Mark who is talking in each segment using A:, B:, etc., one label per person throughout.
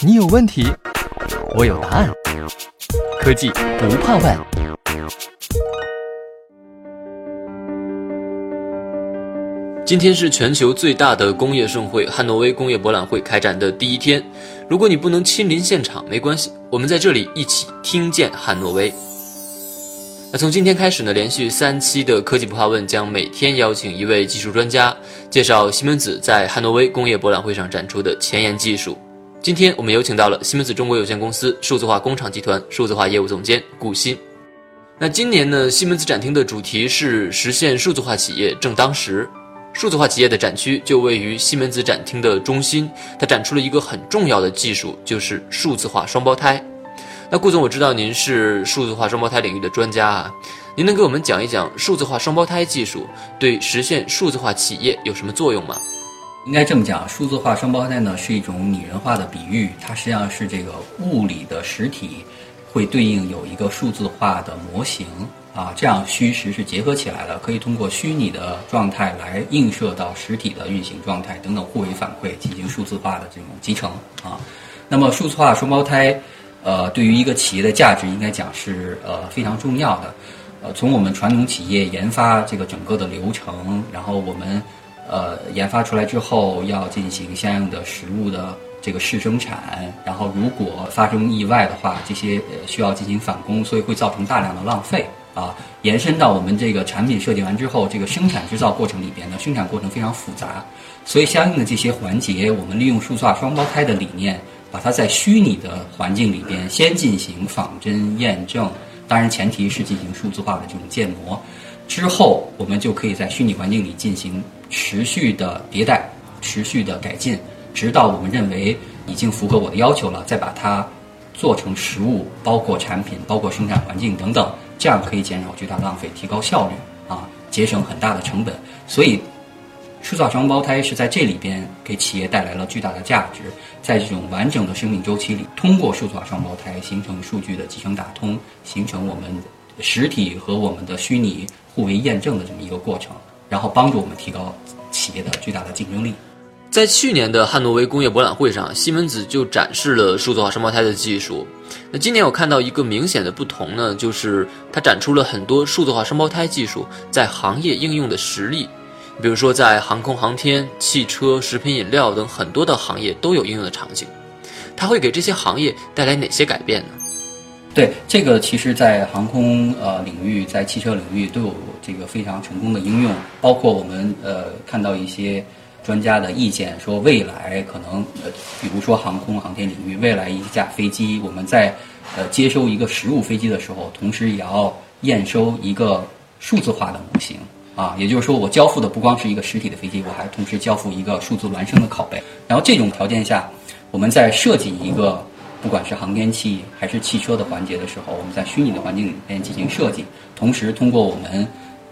A: 你有问题，我有答案。科技不怕问。
B: 今天是全球最大的工业盛会——汉诺威工业博览会开展的第一天。如果你不能亲临现场，没关系，我们在这里一起听见汉诺威。那从今天开始呢，连续三期的科技不怕问将每天邀请一位技术专家，介绍西门子在汉诺威工业博览会上展出的前沿技术。今天我们有请到了西门子中国有限公司数字化工厂集团数字化业务总监顾鑫。那今年呢，西门子展厅的主题是实现数字化企业正当时。数字化企业的展区就位于西门子展厅的中心，它展出了一个很重要的技术，就是数字化双胞胎。那顾总，我知道您是数字化双胞胎领域的专家啊，您能给我们讲一讲数字化双胞胎技术对实现数字化企业有什么作用吗？
C: 应该这么讲，数字化双胞胎呢是一种拟人化的比喻，它实际上是这个物理的实体会对应有一个数字化的模型。啊，这样虚实是结合起来的，可以通过虚拟的状态来映射到实体的运行状态等等互为反馈，进行数字化的这种集成啊。那么数字化双胞胎，呃，对于一个企业的价值应该讲是呃非常重要的。呃，从我们传统企业研发这个整个的流程，然后我们呃研发出来之后要进行相应的实物的这个试生产，然后如果发生意外的话，这些呃需要进行返工，所以会造成大量的浪费。啊，延伸到我们这个产品设计完之后，这个生产制造过程里边呢，生产过程非常复杂，所以相应的这些环节，我们利用数字化双胞胎的理念，把它在虚拟的环境里边先进行仿真验证，当然前提是进行数字化的这种建模，之后我们就可以在虚拟环境里进行持续的迭代、持续的改进，直到我们认为已经符合我的要求了，再把它做成实物，包括产品、包括生产环境等等。这样可以减少巨大浪费，提高效率啊，节省很大的成本。所以，数字化双胞胎是在这里边给企业带来了巨大的价值。在这种完整的生命周期里，通过数字化双胞胎形成数据的集成打通，形成我们实体和我们的虚拟互为验证的这么一个过程，然后帮助我们提高企业的巨大的竞争力。
B: 在去年的汉诺威工业博览会上，西门子就展示了数字化双胞胎的技术。那今年我看到一个明显的不同呢，就是它展出了很多数字化双胞胎技术在行业应用的实例，比如说在航空航天、汽车、食品饮料等很多的行业都有应用的场景。它会给这些行业带来哪些改变呢？
C: 对这个，其实，在航空呃领域，在汽车领域都有这个非常成功的应用，包括我们呃看到一些。专家的意见说，未来可能呃，比如说航空航天领域，未来一架飞机，我们在呃接收一个实物飞机的时候，同时也要验收一个数字化的模型啊，也就是说，我交付的不光是一个实体的飞机，我还同时交付一个数字孪生的拷贝。然后这种条件下，我们在设计一个不管是航天器还是汽车的环节的时候，我们在虚拟的环境里面进行设计，同时通过我们。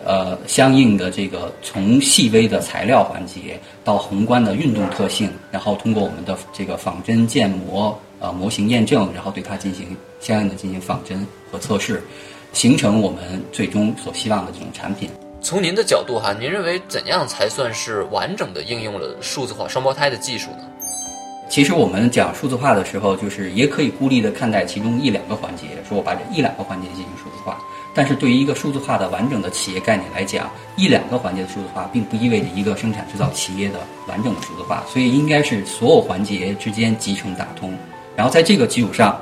C: 呃，相应的这个从细微的材料环节到宏观的运动特性，然后通过我们的这个仿真建模、呃模型验证，然后对它进行相应的进行仿真和测试，形成我们最终所希望的这种产品。
B: 从您的角度哈，您认为怎样才算是完整的应用了数字化双胞胎的技术呢？
C: 其实我们讲数字化的时候，就是也可以孤立的看待其中一两个环节，说我把这一两个环节进行数字化。但是对于一个数字化的完整的企业概念来讲，一两个环节的数字化并不意味着一个生产制造企业的完整的数字化，所以应该是所有环节之间集成打通，然后在这个基础上，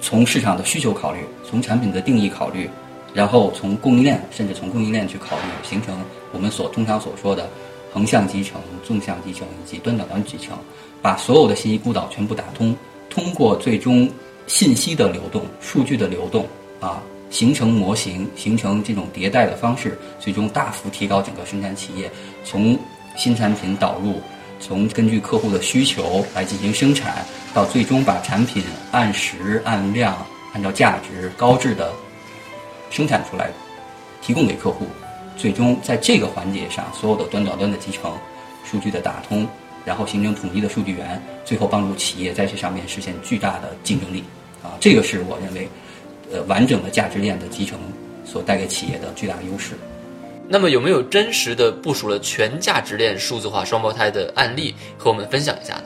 C: 从市场的需求考虑，从产品的定义考虑，然后从供应链甚至从供应链去考虑，形成我们所通常所说的横向集成、纵向集成以及端到端集成，把所有的信息孤岛全部打通，通过最终信息的流动、数据的流动啊。形成模型，形成这种迭代的方式，最终大幅提高整个生产企业从新产品导入，从根据客户的需求来进行生产，到最终把产品按时、按量、按照价值高质的生产出来，提供给客户。最终在这个环节上，所有的端到端的集成、数据的打通，然后形成统一的数据源，最后帮助企业在这上面实现巨大的竞争力。啊，这个是我认为。呃，完整的价值链的集成所带给企业的巨大优势。
B: 那么，有没有真实的部署了全价值链数字化双胞胎的案例和我们分享一下呢？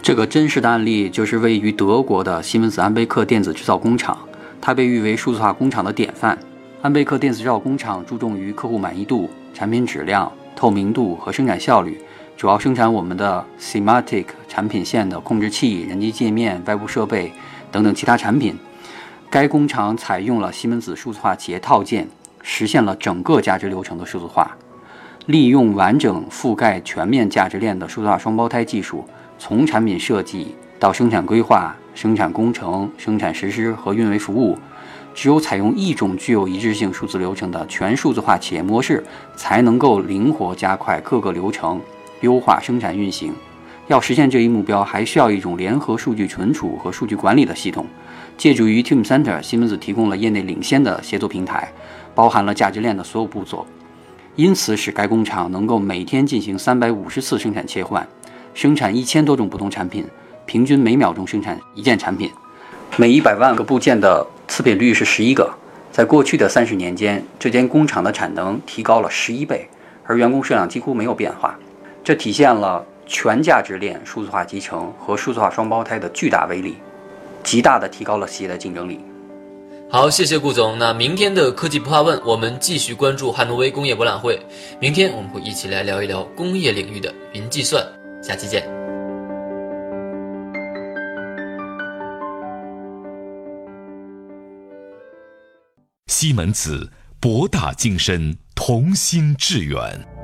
C: 这个真实的案例就是位于德国的西门子安贝克电子制造工厂，它被誉为数字化工厂的典范。安贝克电子制造工厂注重于客户满意度、产品质量、透明度和生产效率，主要生产我们的 Simatic 产品线的控制器、人机界面、外部设备等等其他产品。该工厂采用了西门子数字化企业套件，实现了整个价值流程的数字化，利用完整覆盖全面价值链的数字化双胞胎技术，从产品设计到生产规划、生产工程、生产实施和运维服务。只有采用一种具有一致性数字流程的全数字化企业模式，才能够灵活加快各个流程，优化生产运行。要实现这一目标，还需要一种联合数据存储和数据管理的系统。借助于 Teamcenter，西门子提供了业内领先的协作平台，包含了价值链的所有步骤，因此使该工厂能够每天进行三百五十次生产切换，生产一千多种不同产品，平均每秒钟生产一件产品，每一百万个部件的。次品率是十一个，在过去的三十年间，这间工厂的产能提高了十一倍，而员工数量几乎没有变化。这体现了全价值链数字化集成和数字化双胞胎的巨大威力，极大的提高了企业的竞争力。
B: 好，谢谢顾总。那明天的科技不怕问，我们继续关注汉诺威工业博览会。明天我们会一起来聊一聊工业领域的云计算。下期见。
D: 西门子，博大精深，同心致远。